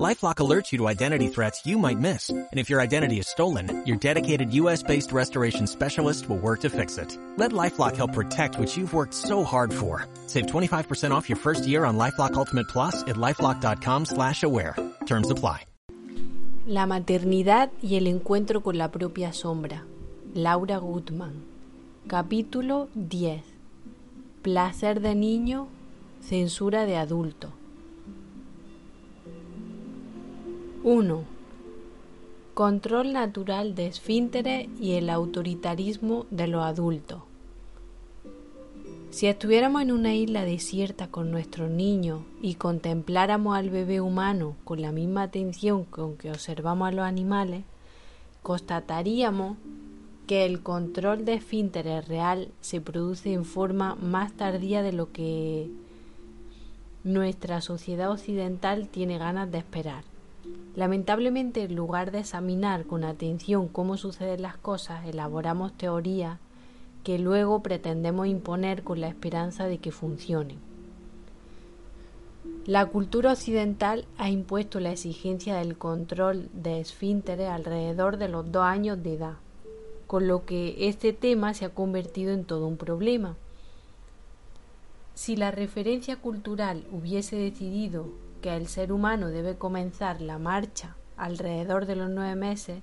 LifeLock alerts you to identity threats you might miss. And if your identity is stolen, your dedicated US-based restoration specialist will work to fix it. Let LifeLock help protect what you've worked so hard for. Save 25% off your first year on LifeLock Ultimate Plus at LifeLock.com slash aware. Terms apply. La maternidad y el encuentro con la propia sombra. Laura Gutman. Capítulo 10. Placer de niño, censura de adulto. 1. Control natural de esfínteres y el autoritarismo de los adultos. Si estuviéramos en una isla desierta con nuestros niños y contempláramos al bebé humano con la misma atención con que observamos a los animales, constataríamos que el control de esfínteres real se produce en forma más tardía de lo que nuestra sociedad occidental tiene ganas de esperar. Lamentablemente, en lugar de examinar con atención cómo suceden las cosas, elaboramos teorías que luego pretendemos imponer con la esperanza de que funcionen. La cultura occidental ha impuesto la exigencia del control de esfínteres alrededor de los dos años de edad, con lo que este tema se ha convertido en todo un problema. Si la referencia cultural hubiese decidido que el ser humano debe comenzar la marcha alrededor de los nueve meses,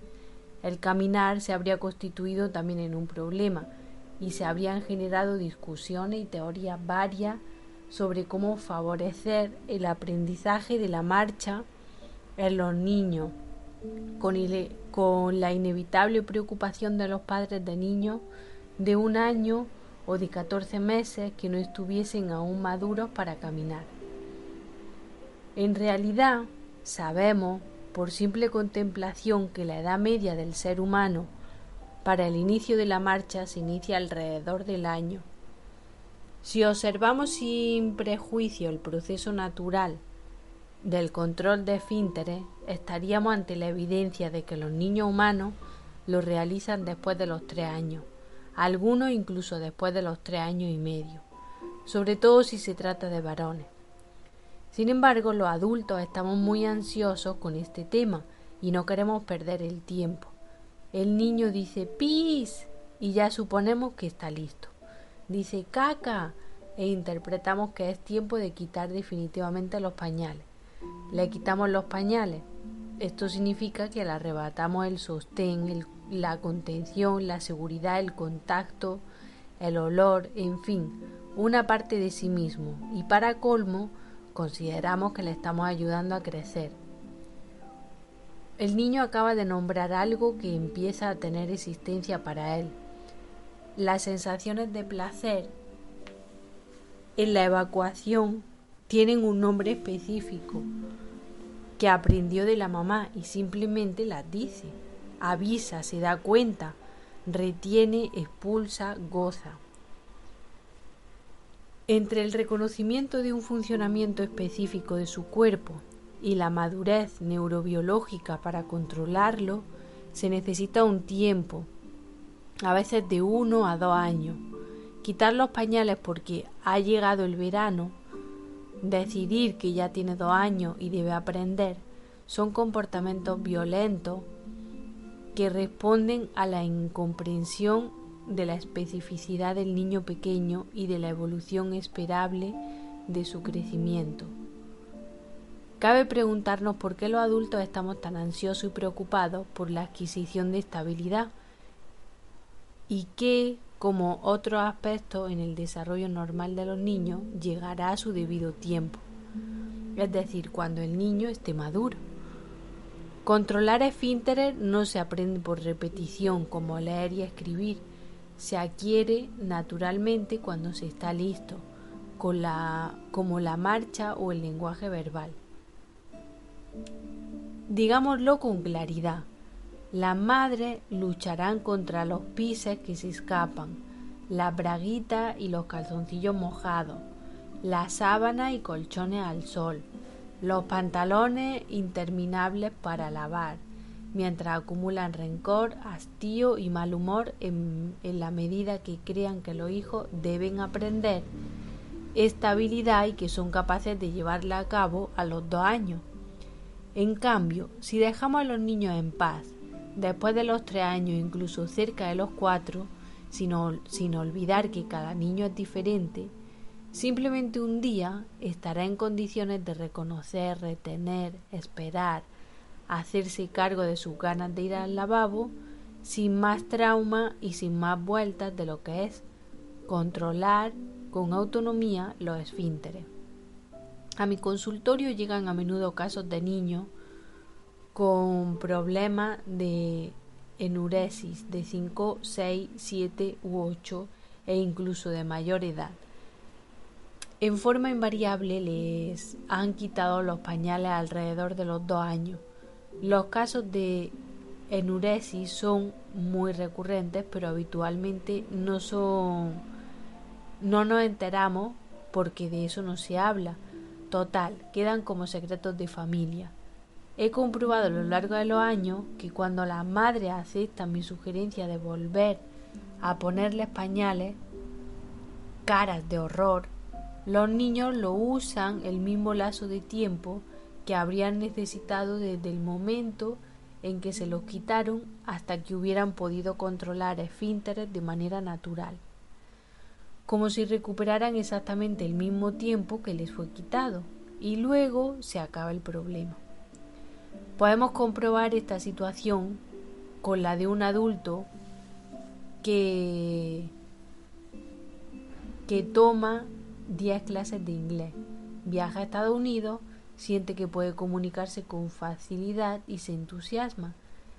el caminar se habría constituido también en un problema y se habrían generado discusiones y teorías varias sobre cómo favorecer el aprendizaje de la marcha en los niños, con, con la inevitable preocupación de los padres de niños de un año o de 14 meses que no estuviesen aún maduros para caminar. En realidad, sabemos, por simple contemplación, que la edad media del ser humano para el inicio de la marcha se inicia alrededor del año. Si observamos sin prejuicio el proceso natural del control de esfínteres, estaríamos ante la evidencia de que los niños humanos lo realizan después de los tres años, algunos incluso después de los tres años y medio, sobre todo si se trata de varones. Sin embargo, los adultos estamos muy ansiosos con este tema y no queremos perder el tiempo. El niño dice pis y ya suponemos que está listo. Dice caca e interpretamos que es tiempo de quitar definitivamente los pañales. Le quitamos los pañales. Esto significa que le arrebatamos el sostén, la contención, la seguridad, el contacto, el olor, en fin, una parte de sí mismo. Y para colmo, consideramos que le estamos ayudando a crecer. El niño acaba de nombrar algo que empieza a tener existencia para él. Las sensaciones de placer en la evacuación tienen un nombre específico que aprendió de la mamá y simplemente las dice, avisa, se da cuenta, retiene, expulsa, goza. Entre el reconocimiento de un funcionamiento específico de su cuerpo y la madurez neurobiológica para controlarlo, se necesita un tiempo, a veces de uno a dos años. Quitar los pañales porque ha llegado el verano, decidir que ya tiene dos años y debe aprender, son comportamientos violentos que responden a la incomprensión de la especificidad del niño pequeño y de la evolución esperable de su crecimiento. Cabe preguntarnos por qué los adultos estamos tan ansiosos y preocupados por la adquisición de estabilidad y qué, como otros aspectos en el desarrollo normal de los niños, llegará a su debido tiempo, es decir, cuando el niño esté maduro. Controlar esfínteres no se aprende por repetición como leer y escribir, se adquiere naturalmente cuando se está listo, con la, como la marcha o el lenguaje verbal. Digámoslo con claridad, las madres lucharán contra los pises que se escapan, las braguitas y los calzoncillos mojados, las sábanas y colchones al sol, los pantalones interminables para lavar, mientras acumulan rencor, hastío y mal humor en, la medida que crean que los hijos deben aprender esta habilidad y que son capaces de llevarla a cabo a los dos años. En cambio, si dejamos a los niños en paz, después de los tres años, incluso cerca de los cuatro, sin olvidar que cada niño es diferente, simplemente un día estará en condiciones de reconocer, retener, esperar, hacerse cargo de sus ganas de ir al lavabo, sin más trauma y sin más vueltas de lo que es controlar con autonomía los esfínteres. A mi consultorio llegan a menudo casos de niños con problemas de enuresis de 5, 6, 7 u 8 e incluso de mayor edad. En forma invariable les han quitado los pañales alrededor de los dos años. Los casos de enuresis son muy recurrentes, pero habitualmente no son no nos enteramos porque de eso no se habla. Total, quedan como secretos de familia. He comprobado a lo largo de los años que cuando las madres aceptan mi sugerencia de volver a ponerles pañales, caras de horror, los niños lo usan el mismo lazo de tiempo que habrían necesitado desde el momento en que se los quitaron hasta que hubieran podido controlar esfínteres de manera natural, como si recuperaran exactamente el mismo tiempo que les fue quitado, y luego se acaba el problema. Podemos comprobar esta situación con la de un adulto que, que toma 10 clases de inglés, viaja a Estados Unidos, siente que puede comunicarse con facilidad y se entusiasma.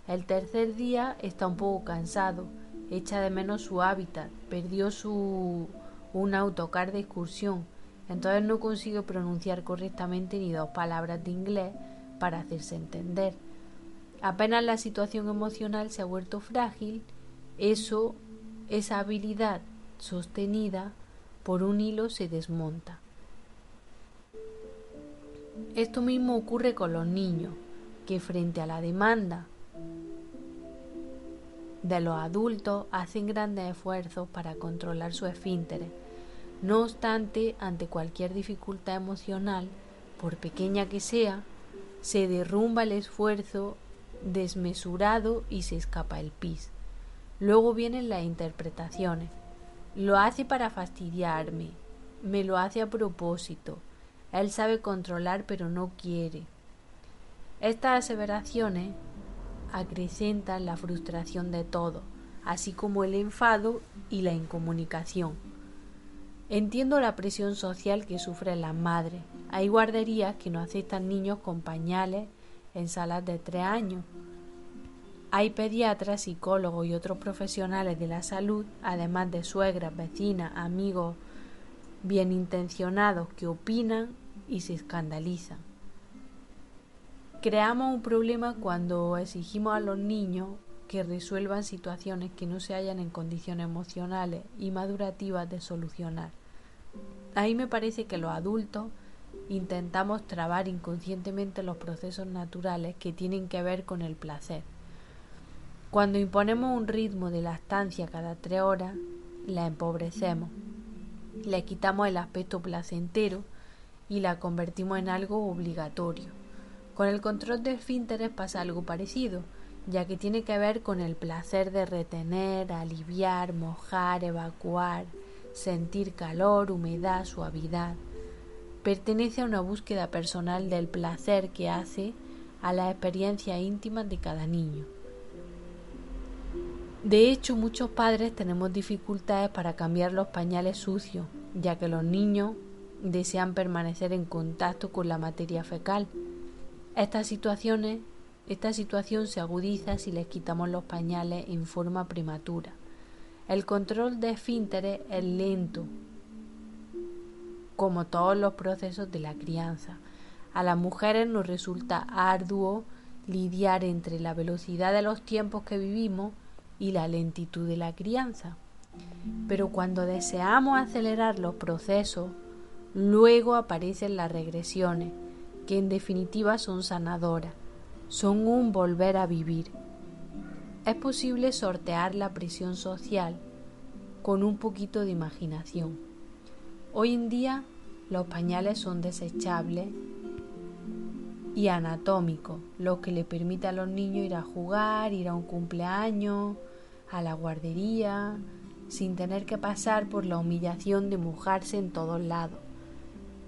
El tercer día está un poco cansado, echa de menos su hábitat, perdió su un autocar de excursión, entonces no consigue pronunciar correctamente ni dos palabras de inglés para hacerse entender. Apenas la situación emocional se ha vuelto frágil, eso, esa habilidad sostenida por un hilo se desmonta. Esto mismo ocurre con los niños, que frente a la demanda de los adultos hacen grandes esfuerzos para controlar su esfínteres. No obstante, ante cualquier dificultad emocional, por pequeña que sea, se derrumba el esfuerzo desmesurado y se escapa el pis. Luego vienen las interpretaciones. Lo hace para fastidiarme, me lo hace a propósito. Él sabe controlar pero no quiere. Estas aseveraciones acrecentan la frustración de todo, así como el enfado y la incomunicación. Entiendo la presión social que sufren las madres. Hay guarderías que no aceptan niños con pañales en salas de tres años. Hay pediatras, psicólogos y otros profesionales de la salud, además de suegras, vecinas, amigos bien intencionados que opinan y se escandalizan. Creamos un problema cuando exigimos a los niños que resuelvan situaciones que no se hallan en condiciones emocionales y madurativas de solucionar. Ahí me parece que los adultos intentamos trabar inconscientemente los procesos naturales que tienen que ver con el placer. Cuando imponemos un ritmo de lactancia cada tres horas, la empobrecemos, le quitamos el aspecto placentero y la convertimos en algo obligatorio. Con el control de esfínteres pasa algo parecido, ya que tiene que ver con el placer de retener, aliviar, mojar, evacuar, sentir calor, humedad, suavidad. Pertenece a una búsqueda personal del placer que hace a la experiencia íntima de cada niño. De hecho, muchos padres tenemos dificultades para cambiar los pañales sucios, ya que los niños desean permanecer en contacto con la materia fecal. Estas situaciones, esta situación se agudiza si les quitamos los pañales en forma prematura. El control de esfínteres es lento, como todos los procesos de la crianza. A las mujeres nos resulta arduo lidiar entre la velocidad de los tiempos que vivimos y la lentitud de la crianza. Pero cuando deseamos acelerar los procesos, luego aparecen las regresiones, que en definitiva son sanadoras, son un volver a vivir. Es posible sortear la presión social con un poquito de imaginación. Hoy en día los pañales son desechables y anatómicos, lo que le permite a los niños ir a jugar, ir a un cumpleaños, a la guardería, sin tener que pasar por la humillación de mojarse en todos lados.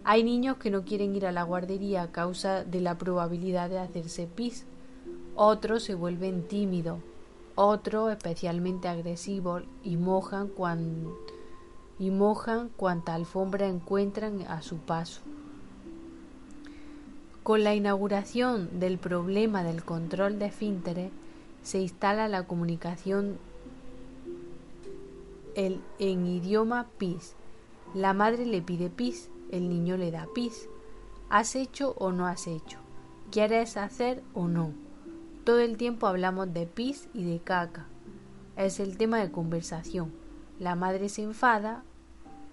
Hay niños que no quieren ir a la guardería a causa de la probabilidad de hacerse pis. Otros se vuelven tímidos, otros especialmente agresivos y mojan cuando y mojan cuanta alfombra encuentran a su paso. Con la inauguración del problema del control de esfínteres se instala la comunicación el, en idioma PIS. La madre le pide PIS, el niño le da PIS. ¿Has hecho o no has hecho? ¿Quieres hacer o no? Todo el tiempo hablamos de PIS y de caca. Es el tema de conversación. La madre se enfada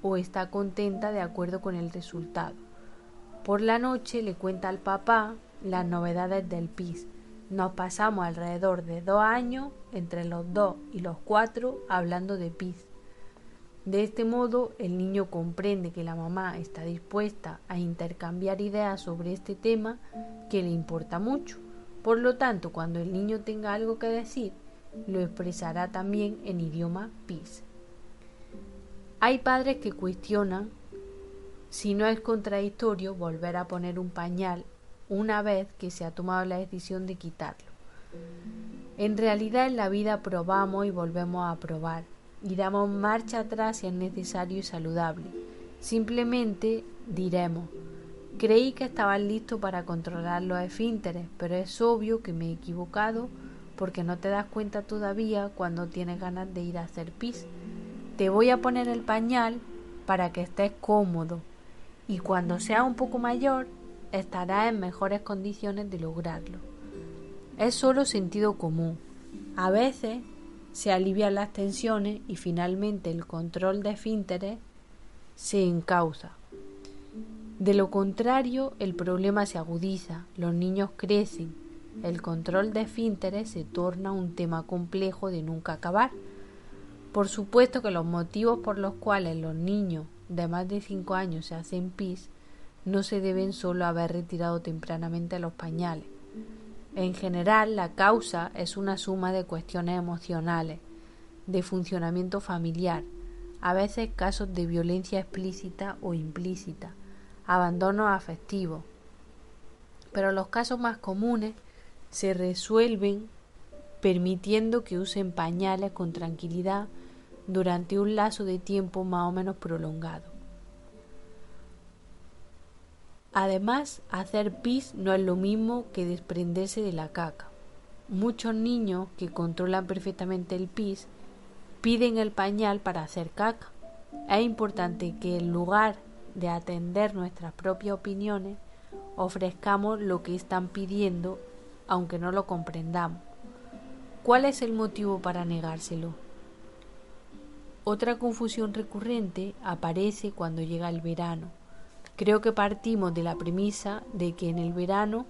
o está contenta de acuerdo con el resultado. Por la noche le cuenta al papá las novedades del PIS. Nos pasamos alrededor de dos años, entre los dos y los cuatro, hablando de PIS. De este modo, el niño comprende que la mamá está dispuesta a intercambiar ideas sobre este tema que le importa mucho. Por lo tanto, cuando el niño tenga algo que decir, lo expresará también en idioma PIS. Hay padres que cuestionan si no es contradictorio volver a poner un pañal una vez que se ha tomado la decisión de quitarlo. En realidad en la vida probamos y volvemos a probar y damos marcha atrás si es necesario y saludable. Simplemente diremos, creí que estaban listos para controlar los esfínteres, pero es obvio que me he equivocado porque no te das cuenta todavía cuando tienes ganas de ir a hacer pis. Te voy a poner el pañal para que estés cómodo y cuando sea un poco mayor estará en mejores condiciones de lograrlo. Es solo sentido común. A veces se alivian las tensiones y finalmente el control de esfínteres se encausa. De lo contrario, el problema se agudiza, los niños crecen, el control de esfínteres se torna un tema complejo de nunca acabar. Por supuesto que los motivos por los cuales los niños de más de cinco años se hacen pis no se deben solo haber retirado tempranamente los pañales. En general, la causa es una suma de cuestiones emocionales, de funcionamiento familiar, a veces casos de violencia explícita o implícita, abandono afectivo. Pero los casos más comunes se resuelven permitiendo que usen pañales con tranquilidad durante un lazo de tiempo más o menos prolongado. Además, hacer pis no es lo mismo que desprenderse de la caca. Muchos niños que controlan perfectamente el pis piden el pañal para hacer caca. Es importante que en lugar de atender nuestras propias opiniones, ofrezcamos lo que están pidiendo, aunque no lo comprendamos. ¿Cuál es el motivo para negárselo? Otra confusión recurrente aparece cuando llega el verano. Creo que partimos de la premisa de que en el verano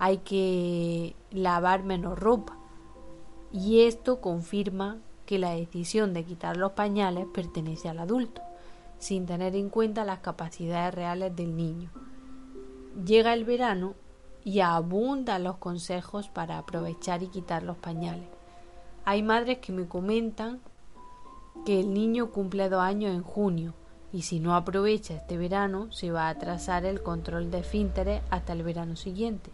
hay que lavar menos ropa y esto confirma que la decisión de quitar los pañales pertenece al adulto, sin tener en cuenta las capacidades reales del niño. Llega el verano y abundan los consejos para aprovechar y quitar los pañales. Hay madres que me comentan que el niño cumple dos años en junio y si no aprovecha este verano se va a atrasar el control de esfínteres hasta el verano siguiente.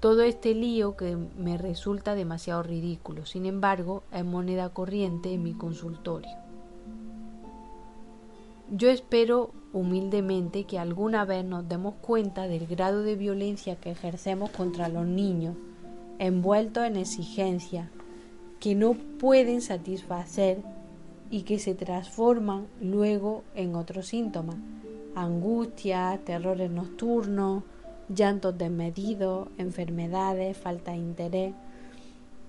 Todo este lío que me resulta demasiado ridículo, sin embargo, es moneda corriente en mi consultorio. Yo espero humildemente que alguna vez nos demos cuenta del grado de violencia que ejercemos contra los niños, envueltos en exigencias que no pueden satisfacer y que se transforman luego en otros síntomas, angustia, terrores nocturnos, llantos desmedidos, enfermedades, falta de interés,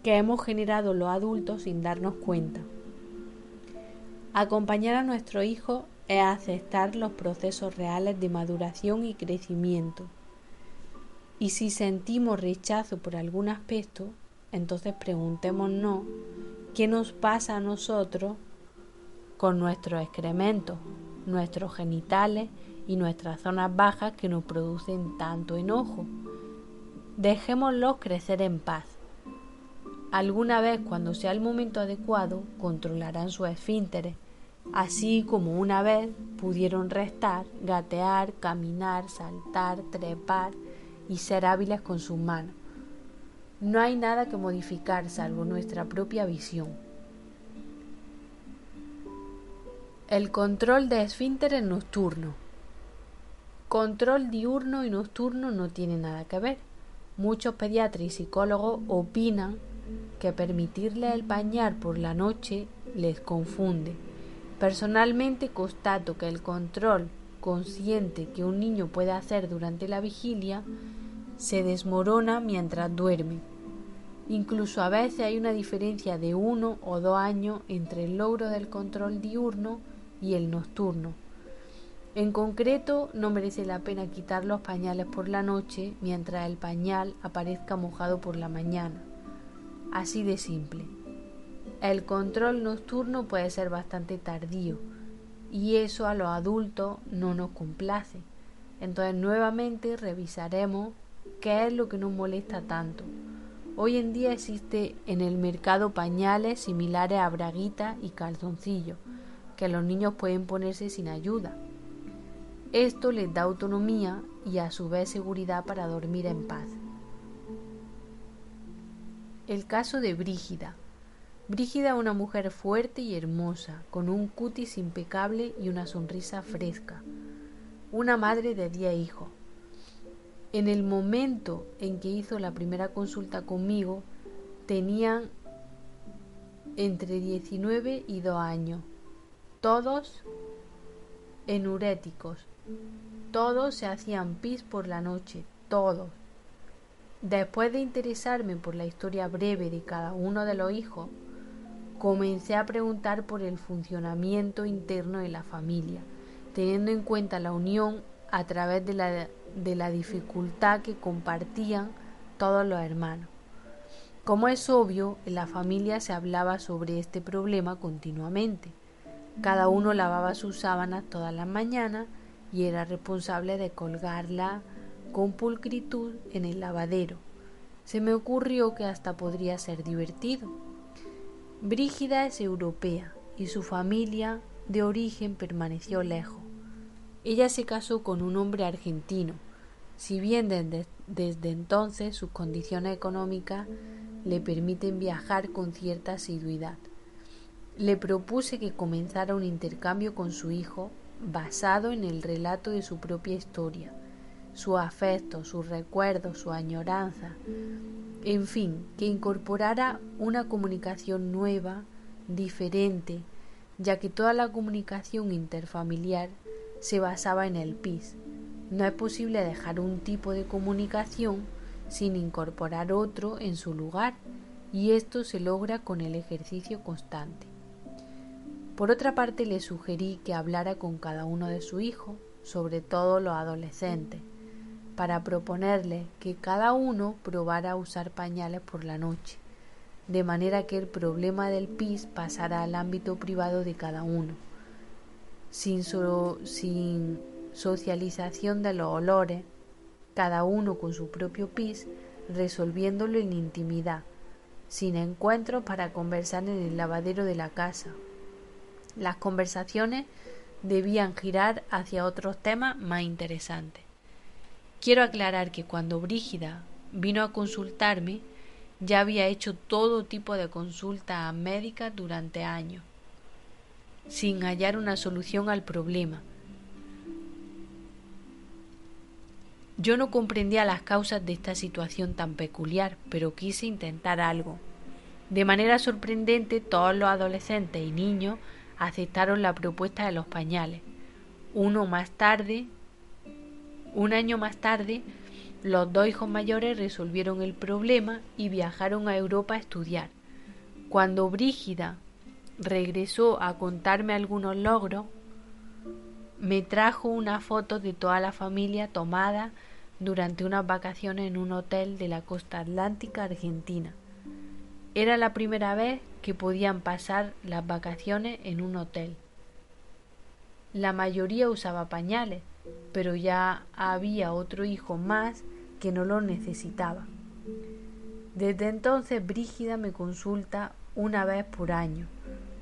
que hemos generado los adultos sin darnos cuenta. Acompañar a nuestro hijo es aceptar los procesos reales de maduración y crecimiento. Y si sentimos rechazo por algún aspecto, entonces preguntémonos qué nos pasa a nosotros con nuestros excrementos, nuestros genitales y nuestras zonas bajas que nos producen tanto enojo. Dejémoslos crecer en paz. Alguna vez, cuando sea el momento adecuado, controlarán sus esfínteres, así como una vez pudieron restar, gatear, caminar, saltar, trepar, y ser hábiles con sus manos. No hay nada que modificar salvo nuestra propia visión. El control de esfínteres nocturno. Control diurno y nocturno no tiene nada que ver. Muchos pediatras y psicólogos opinan que permitirle el bañar por la noche les confunde. Personalmente constato que el control consciente que un niño puede hacer durante la vigilia se desmorona mientras duerme. Incluso a veces hay una diferencia de uno o dos años entre el logro del control diurno y el nocturno. En concreto, no merece la pena quitar los pañales por la noche mientras el pañal aparezca mojado por la mañana. Así de simple. El control nocturno puede ser bastante tardío y eso a los adultos no nos complace. Entonces nuevamente revisaremos ¿Qué es lo que nos molesta tanto? Hoy en día existe en el mercado pañales similares a braguitas y calzoncillos que los niños pueden ponerse sin ayuda. Esto les da autonomía y a su vez seguridad para dormir en paz. El caso de Brígida. Brígida una mujer fuerte y hermosa, con un cutis impecable y una sonrisa fresca. Una madre de diez hijos en el momento en que hizo la primera consulta conmigo, tenían entre 19 y 2 años, todos enuréticos, todos se hacían pis por la noche, todos. Después de interesarme por la historia breve de cada uno de los hijos, comencé a preguntar por el funcionamiento interno de la familia, teniendo en cuenta la unión a través de la de la dificultad que compartían todos los hermanos. Como es obvio, en la familia se hablaba sobre este problema continuamente. Cada uno lavaba sus sábanas todas las mañanas y era responsable de colgarla con pulcritud en el lavadero. Se me ocurrió que hasta podría ser divertido. Brígida es europea y su familia de origen permaneció lejos. Ella se casó con un hombre argentino, si bien desde, entonces sus condiciones económicas le permiten viajar con cierta asiduidad. Le propuse que comenzara un intercambio con su hijo basado en el relato de su propia historia, su afecto, sus recuerdos, su añoranza, en fin, que incorporara una comunicación nueva, diferente, ya que toda la comunicación interfamiliar se basaba en el PIS. No es posible dejar un tipo de comunicación sin incorporar otro en su lugar y esto se logra con el ejercicio constante. Por otra parte, le sugerí que hablara con cada uno de su hijo, sobre todo los adolescentes, para proponerle que cada uno probara usar pañales por la noche, de manera que el problema del PIS pasara al ámbito privado de cada uno sin, socialización de los olores, cada uno con su propio pis, resolviéndolo en intimidad, sin encuentros para conversar en el lavadero de la casa. Las conversaciones debían girar hacia otros temas más interesantes. Quiero aclarar que cuando Brígida vino a consultarme, ya había hecho todo tipo de consultas médicas durante años sin hallar una solución al problema. Yo no comprendía las causas de esta situación tan peculiar, pero quise intentar algo. De manera sorprendente, todos los adolescentes y niños aceptaron la propuesta de los pañales. Uno más tarde, un año más tarde, los dos hijos mayores resolvieron el problema y viajaron a Europa a estudiar. Cuando Brígida regresó a contarme algunos logros, me trajo una foto de toda la familia tomada durante unas vacaciones en un hotel de la costa atlántica argentina. Era la primera vez que podían pasar las vacaciones en un hotel. La mayoría usaba pañales, pero ya había otro hijo más que no lo necesitaba. Desde entonces Brígida me consulta una vez por año.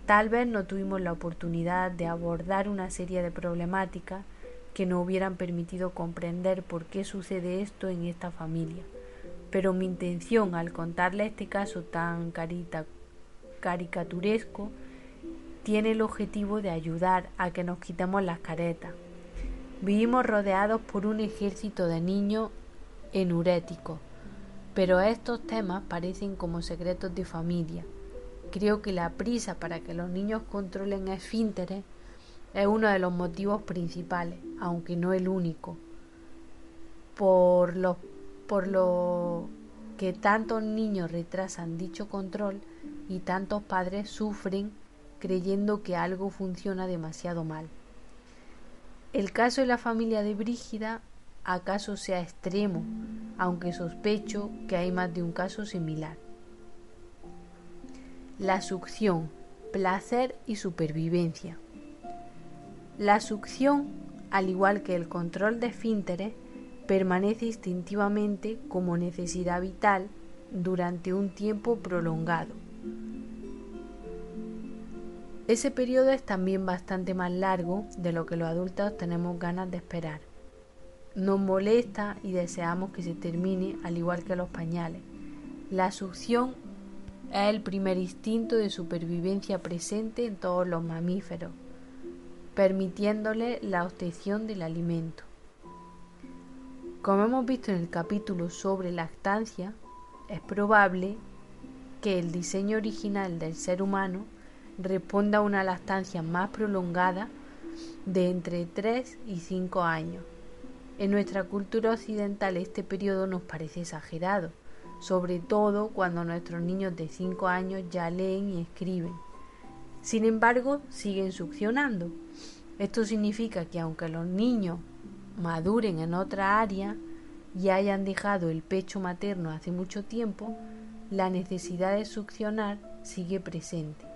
Tal vez no tuvimos la oportunidad de abordar una serie de problemáticas que no hubieran permitido comprender por qué sucede esto en esta familia. Pero mi intención al contarle este caso tan caricaturesco tiene el objetivo de ayudar a que nos quitemos las caretas. Vivimos rodeados por un ejército de niños enuréticos, pero estos temas parecen como secretos de familia. Creo que la prisa para que los niños controlen esfínteres es uno de los motivos principales, aunque no el único. Por lo, por lo que tantos niños retrasan dicho control y tantos padres sufren creyendo que algo funciona demasiado mal. El caso de la familia de Brígida acaso sea extremo, aunque sospecho que hay más de un caso similar. La succión, placer y supervivencia. La succión, al igual que el control de esfínteres, permanece instintivamente como necesidad vital durante un tiempo prolongado ese periodo es también bastante más largo de lo que los adultos tenemos ganas de esperar. Nos molesta y deseamos que se termine al igual que los pañales. La succión es el primer instinto de supervivencia presente en todos los mamíferos, permitiéndole la obtención del alimento. Como hemos visto en el capítulo sobre lactancia, es probable que el diseño original del ser humano responda a una lactancia más prolongada de entre 3 y 5 años. En nuestra cultura occidental este periodo nos parece exagerado, sobre todo cuando nuestros niños de 5 años ya leen y escriben. Sin embargo, siguen succionando. Esto significa que aunque los niños maduren en otra área y hayan dejado el pecho materno hace mucho tiempo, la necesidad de succionar sigue presente.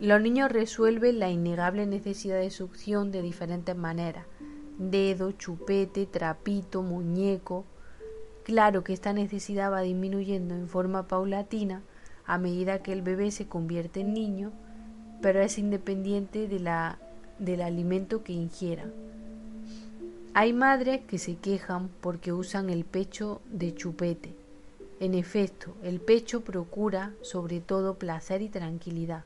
Los niños resuelven la innegable necesidad de succión de diferentes maneras. Dedo, chupete, trapito, muñeco. Claro que esta necesidad va disminuyendo en forma paulatina a medida que el bebé se convierte en niño, pero es independiente de la, del alimento que ingiera. Hay madres que se quejan porque usan el pecho de chupete. En efecto, el pecho procura sobre todo placer y tranquilidad.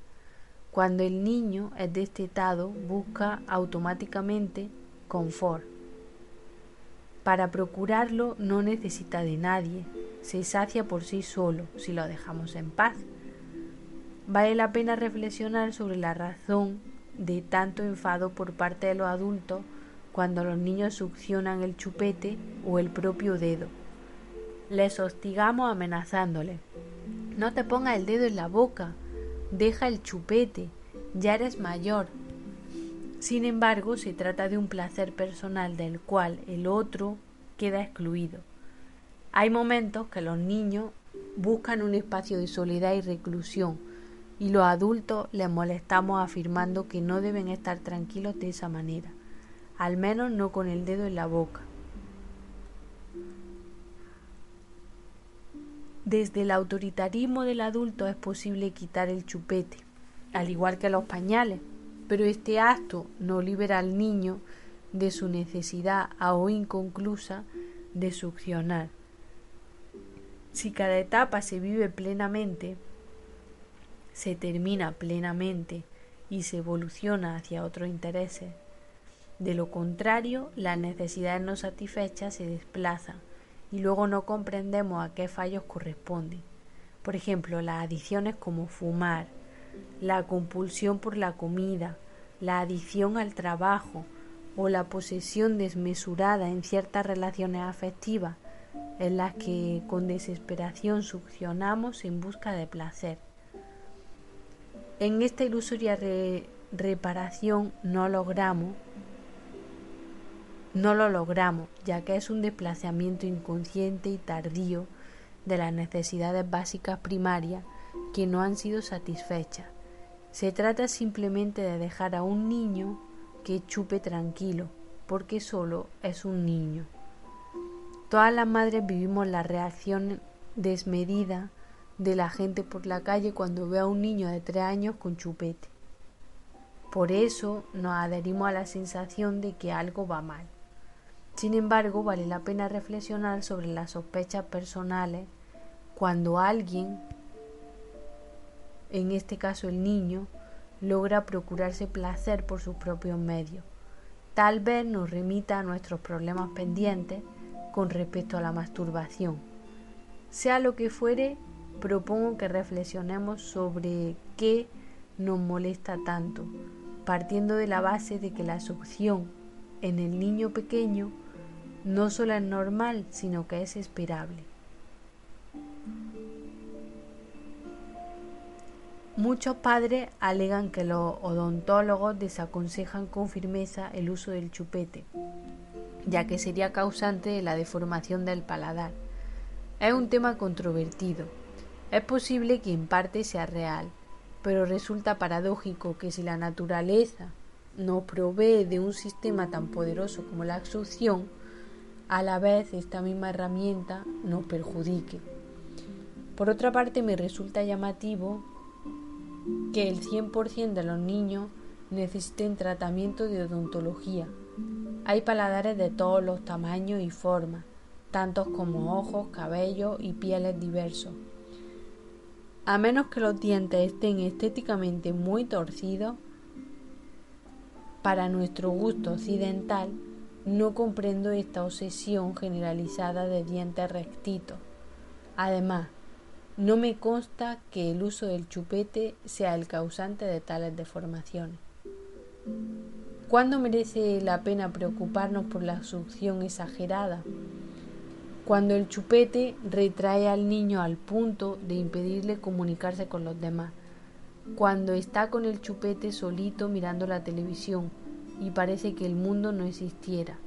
Cuando el niño es destetado, busca automáticamente confort. Para procurarlo no necesita de nadie, se sacia por sí solo si lo dejamos en paz. Vale la pena reflexionar sobre la razón de tanto enfado por parte de los adultos cuando los niños succionan el chupete o el propio dedo. Les hostigamos amenazándoles. No te pongas el dedo en la boca, deja el chupete, ya eres mayor. Sin embargo, se trata de un placer personal del cual el otro queda excluido. Hay momentos que los niños buscan un espacio de soledad y reclusión y los adultos les molestamos afirmando que no deben estar tranquilos de esa manera, al menos no con el dedo en la boca. Desde el autoritarismo del adulto es posible quitar el chupete, al igual que los pañales, pero este acto no libera al niño de su necesidad aún inconclusa de succionar. Si cada etapa se vive plenamente, se termina plenamente y se evoluciona hacia otros intereses. De lo contrario, las necesidades no satisfechas se desplazan y luego no comprendemos a qué fallos corresponden. Por ejemplo, las adicciones como fumar, la compulsión por la comida, la adicción al trabajo o la posesión desmesurada en ciertas relaciones afectivas en las que con desesperación succionamos en busca de placer. En esta ilusoria reparación no logramos no lo logramos, ya que es un desplazamiento inconsciente y tardío de las necesidades básicas primarias que no han sido satisfechas. Se trata simplemente de dejar a un niño que chupe tranquilo, porque solo es un niño. Todas las madres vivimos la reacción desmedida de la gente por la calle cuando ve a un niño de tres años con chupete. Por eso nos adherimos a la sensación de que algo va mal. Sin embargo, vale la pena reflexionar sobre las sospechas personales cuando alguien, en este caso el niño, logra procurarse placer por sus propios medios. Tal vez nos remita a nuestros problemas pendientes con respecto a la masturbación. Sea lo que fuere, propongo que reflexionemos sobre qué nos molesta tanto, partiendo de la base de que la succión en el niño pequeño no solo es normal, sino que es esperable. Muchos padres alegan que los odontólogos desaconsejan con firmeza el uso del chupete, ya que sería causante de la deformación del paladar. Es un tema controvertido. Es posible que en parte sea real, pero resulta paradójico que si la naturaleza nos provee de un sistema tan poderoso como la succión, a la vez esta misma herramienta nos perjudique. Por otra parte, me resulta llamativo que el 100% de los niños necesiten tratamiento de odontología. Hay paladares de todos los tamaños y formas, tantos como ojos, cabellos y pieles diversos. A menos que los dientes estén estéticamente muy torcidos, para nuestro gusto occidental, no comprendo esta obsesión generalizada de dientes rectitos. Además, no me consta que el uso del chupete sea el causante de tales deformaciones. ¿Cuándo merece la pena preocuparnos por la succión exagerada? Cuando el chupete retrae al niño al punto de impedirle comunicarse con los demás. Cuando está con el chupete solito mirando la televisión y parece que el mundo no existiera,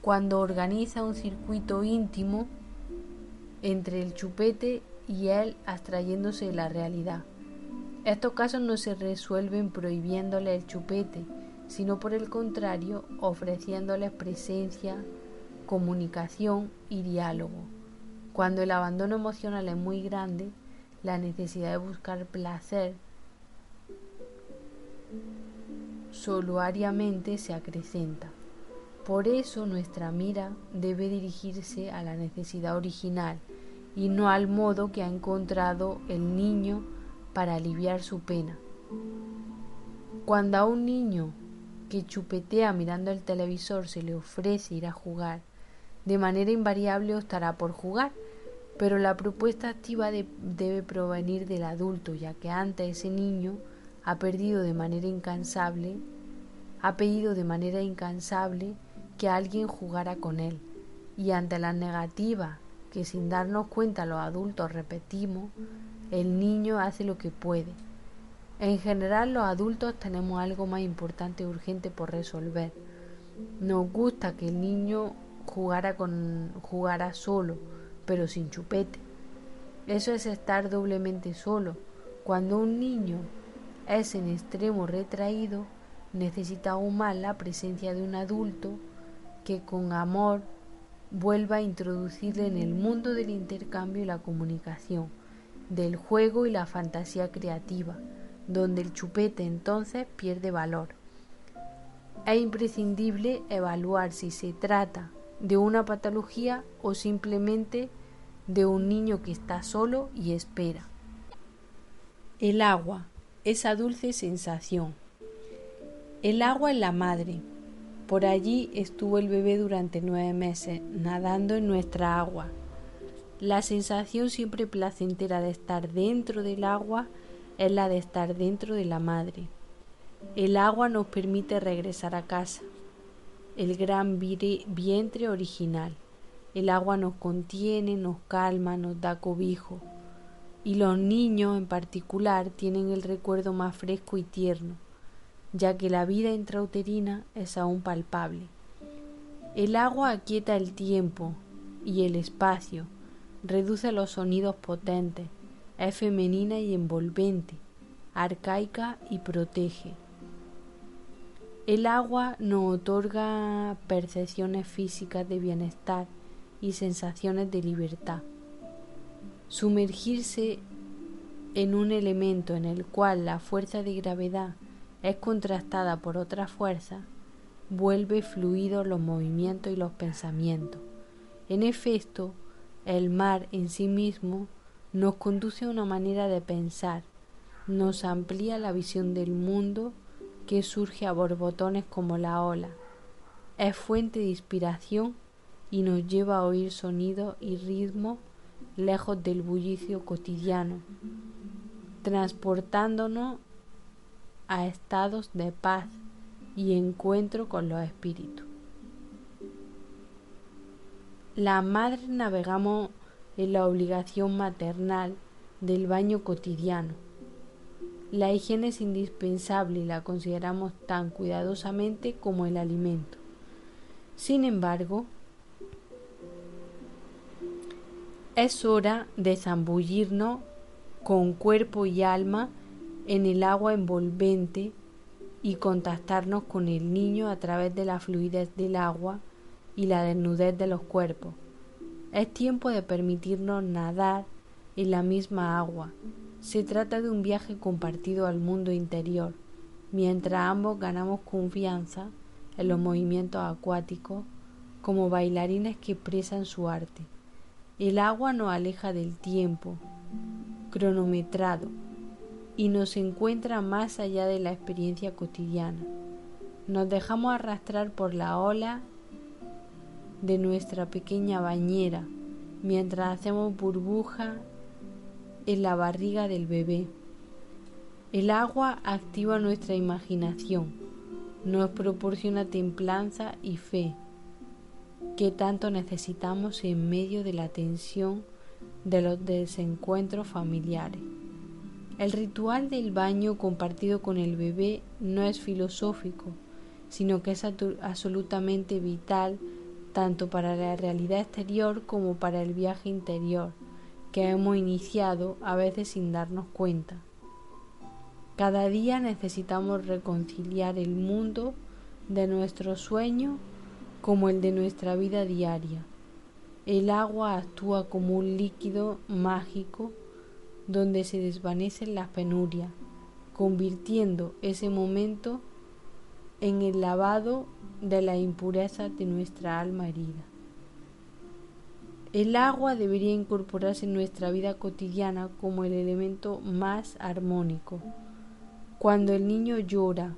cuando organiza un circuito íntimo entre el chupete y él abstrayéndose de la realidad. Estos casos no se resuelven prohibiéndole el chupete, sino por el contrario ofreciéndoles presencia, comunicación y diálogo. Cuando el abandono emocional es muy grande, la necesidad de buscar placer soluariamente se acrecenta. Por eso nuestra mira debe dirigirse a la necesidad original y no al modo que ha encontrado el niño para aliviar su pena. Cuando a un niño que chupetea mirando el televisor se le ofrece ir a jugar, de manera invariable optará por jugar, pero la propuesta activa debe provenir del adulto, ya que antes ese niño ha perdido de manera incansable, ha pedido de manera incansable que alguien jugara con él, y ante la negativa que sin darnos cuenta los adultos repetimos, el niño hace lo que puede. En general los adultos tenemos algo más importante y urgente por resolver. Nos gusta que el niño jugara con jugara solo, pero sin chupete. Eso es estar doblemente solo. Cuando un niño es en extremo retraído, necesita aún más la presencia de un adulto que con amor vuelva a introducirle en el mundo del intercambio y la comunicación, del juego y la fantasía creativa, donde el chupete entonces pierde valor. Es imprescindible evaluar si se trata de una patología o simplemente de un niño que está solo y espera. El agua esa dulce sensación. El agua es la madre. Por allí estuvo el bebé durante nueve meses, nadando en nuestra agua. La sensación siempre placentera de estar dentro del agua es la de estar dentro de la madre. El agua nos permite regresar a casa, el gran vientre original. El agua nos contiene, nos calma, nos da cobijo y los niños en particular tienen el recuerdo más fresco y tierno, ya que la vida intrauterina es aún palpable. El agua aquieta el tiempo y el espacio, reduce los sonidos potentes, es femenina y envolvente, arcaica y protege. El agua nos otorga percepciones físicas de bienestar y sensaciones de libertad. Sumergirse en un elemento en el cual la fuerza de gravedad es contrastada por otra fuerza, vuelve fluidos los movimientos y los pensamientos. En efecto, el mar en sí mismo nos conduce a una manera de pensar, nos amplía la visión del mundo que surge a borbotones como la ola. Es fuente de inspiración y nos lleva a oír sonidos y ritmos lejos del bullicio cotidiano, transportándonos a estados de paz y encuentro con los espíritus. La madre navegamos en la obligación maternal del baño cotidiano la higiene es indispensable y la consideramos tan cuidadosamente como el alimento. Sin embargo, es hora de zambullirnos con cuerpo y alma en el agua envolvente y contactarnos con el niño a través de la fluidez del agua y la desnudez de los cuerpos. Es tiempo de permitirnos nadar en la misma agua, se trata de un viaje compartido al mundo interior, mientras ambos ganamos confianza en los movimientos acuáticos como bailarines que expresan su arte. El agua nos aleja del tiempo cronometrado y nos encuentra más allá de la experiencia cotidiana. Nos dejamos arrastrar por la ola de nuestra pequeña bañera mientras hacemos burbuja en la barriga del bebé. El agua activa nuestra imaginación, nos proporciona templanza y fe, que tanto necesitamos en medio de la tensión de los desencuentros familiares. El ritual del baño compartido con el bebé no es filosófico, sino que es absolutamente vital tanto para la realidad exterior como para el viaje interior que hemos iniciado a veces sin darnos cuenta. Cada día necesitamos reconciliar el mundo de nuestro sueño como el de nuestra vida diaria. El agua actúa como un líquido mágico donde se desvanecen las penurias, convirtiendo ese momento en el lavado de la impureza de nuestra alma herida. El agua debería incorporarse en nuestra vida cotidiana como el elemento más armónico. Cuando el niño llora,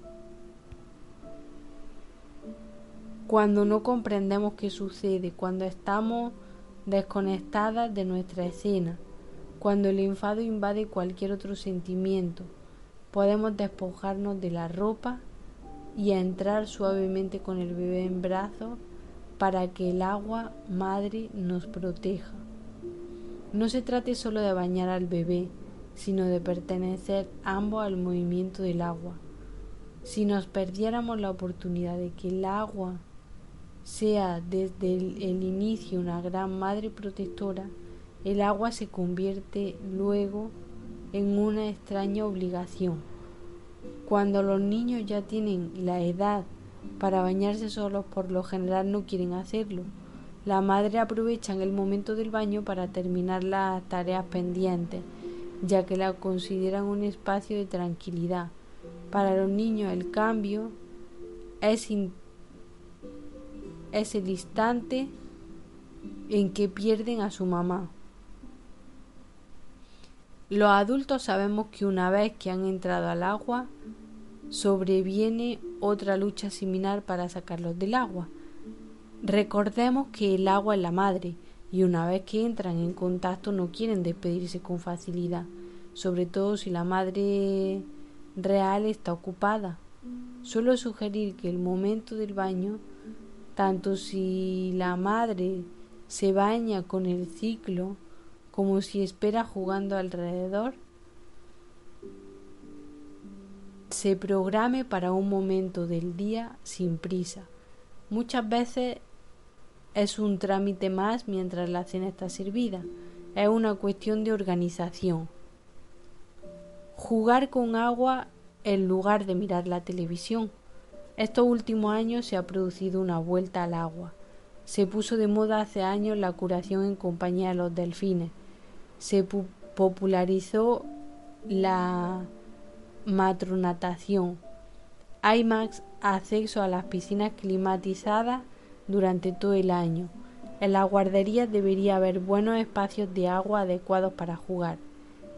cuando no comprendemos qué sucede, cuando estamos desconectadas de nuestra escena, cuando el enfado invade cualquier otro sentimiento, podemos despojarnos de la ropa y entrar suavemente con el bebé en brazos para que el agua madre nos proteja. No se trate solo de bañar al bebé, sino de pertenecer ambos al movimiento del agua. Si nos perdiéramos la oportunidad de que el agua sea desde el, el, inicio una gran madre protectora, el agua se convierte luego en una extraña obligación. Cuando los niños ya tienen la edad para bañarse solos por lo general no quieren hacerlo. La madre aprovecha el momento del baño para terminar las tareas pendientes, ya que la consideran un espacio de tranquilidad. Para los niños el cambio es, es el instante en que pierden a su mamá. Los adultos sabemos que una vez que han entrado al agua, sobreviene otra lucha similar para sacarlos del agua. Recordemos que el agua es la madre y una vez que entran en contacto no quieren despedirse con facilidad, sobre todo si la madre real está ocupada. Suelo sugerir que el momento del baño, tanto si la madre se baña con el ciclo como si espera jugando alrededor, se programe para un momento del día sin prisa. Muchas veces es un trámite más mientras la cena está servida. Es una cuestión de organización. Jugar con agua en lugar de mirar la televisión. Estos últimos años se ha producido una vuelta al agua. Se puso de moda hace años la curación en compañía de los delfines. Se popularizó la matronatación. Hay más acceso a las piscinas climatizadas durante todo el año. En las guarderías debería haber buenos espacios de agua adecuados para jugar,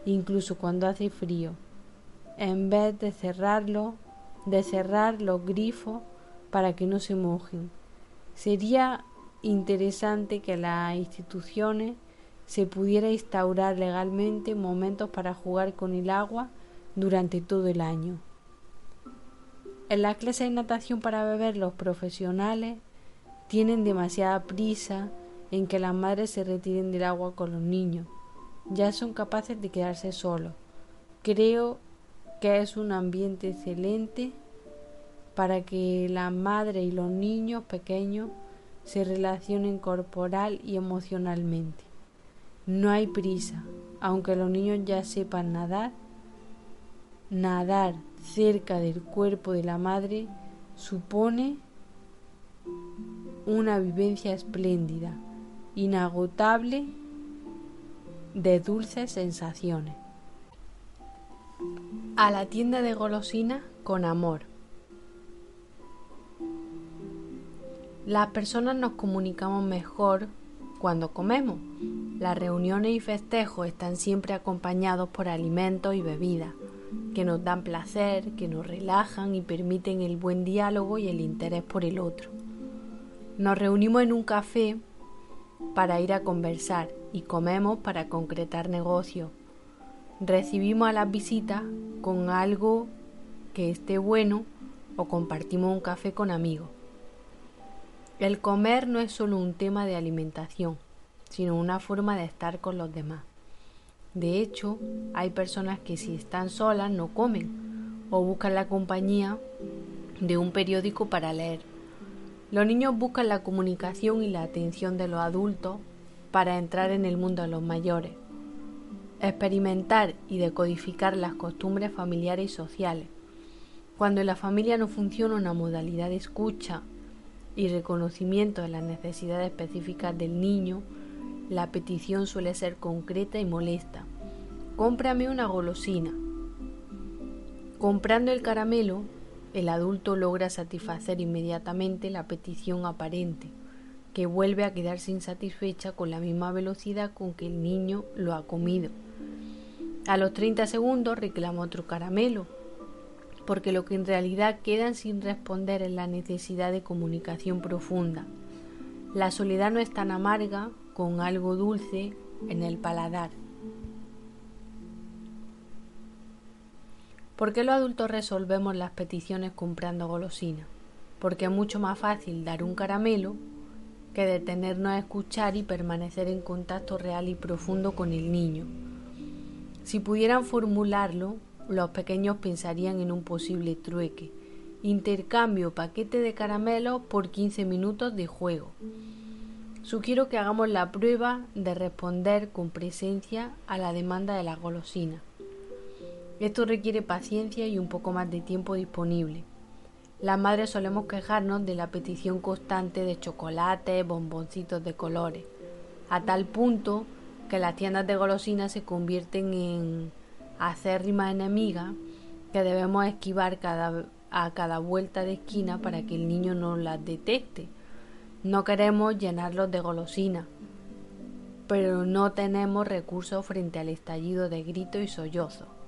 incluso cuando hace frío. En vez de cerrarlo, de cerrar los grifos para que no se mojen. Sería interesante que las instituciones se pudiera instaurar legalmente momentos para jugar con el agua durante todo el año. En las clases de natación para beber los profesionales tienen demasiada prisa en que las madres se retiren del agua con los niños. Ya son capaces de quedarse solos. Creo que es un ambiente excelente para que la madre y los niños pequeños se relacionen corporal y emocionalmente. No hay prisa, aunque los niños ya sepan nadar, nadar cerca del cuerpo de la madre supone una vivencia espléndida, inagotable de dulces sensaciones. A la tienda de golosinas con amor. Las personas nos comunicamos mejor cuando comemos. Las reuniones y festejos están siempre acompañados por alimentos y bebidas que nos dan placer, que nos relajan y permiten el buen diálogo y el interés por el otro. Nos reunimos en un café para ir a conversar y comemos para concretar negocios. Recibimos a las visitas con algo que esté bueno o compartimos un café con amigos. El comer no es solo un tema de alimentación, sino una forma de estar con los demás. De hecho, hay personas que si están solas no comen o buscan la compañía de un periódico para leer. Los niños buscan la comunicación y la atención de los adultos para entrar en el mundo de los mayores, experimentar y decodificar las costumbres familiares y sociales. Cuando en la familia no funciona una modalidad de escucha y reconocimiento de las necesidades específicas del niño, la petición suele ser concreta y molesta. Cómprame una golosina. Comprando el caramelo, el adulto logra satisfacer inmediatamente la petición aparente, que vuelve a quedarse insatisfecha con la misma velocidad con que el niño lo ha comido. A los 30 segundos reclama otro caramelo, porque lo que en realidad quedan sin responder es la necesidad de comunicación profunda. La soledad no es tan amarga con algo dulce en el paladar. ¿Por qué los adultos resolvemos las peticiones comprando golosinas? Porque es mucho más fácil dar un caramelo que detenernos a escuchar y permanecer en contacto real y profundo con el niño. Si pudieran formularlo, los pequeños pensarían en un posible trueque. Intercambio paquete de caramelos por 15 minutos de juego. Sugiero que hagamos la prueba de responder con presencia a la demanda de la golosina. Esto requiere paciencia y un poco más de tiempo disponible. Las madres solemos quejarnos de la petición constante de chocolate, bomboncitos de colores, a tal punto que las tiendas de golosinas se convierten en acérrimas enemigas que debemos esquivar a cada vuelta de esquina para que el niño no las detecte. No queremos llenarlos de golosinas, pero no tenemos recursos frente al estallido de gritos y sollozos.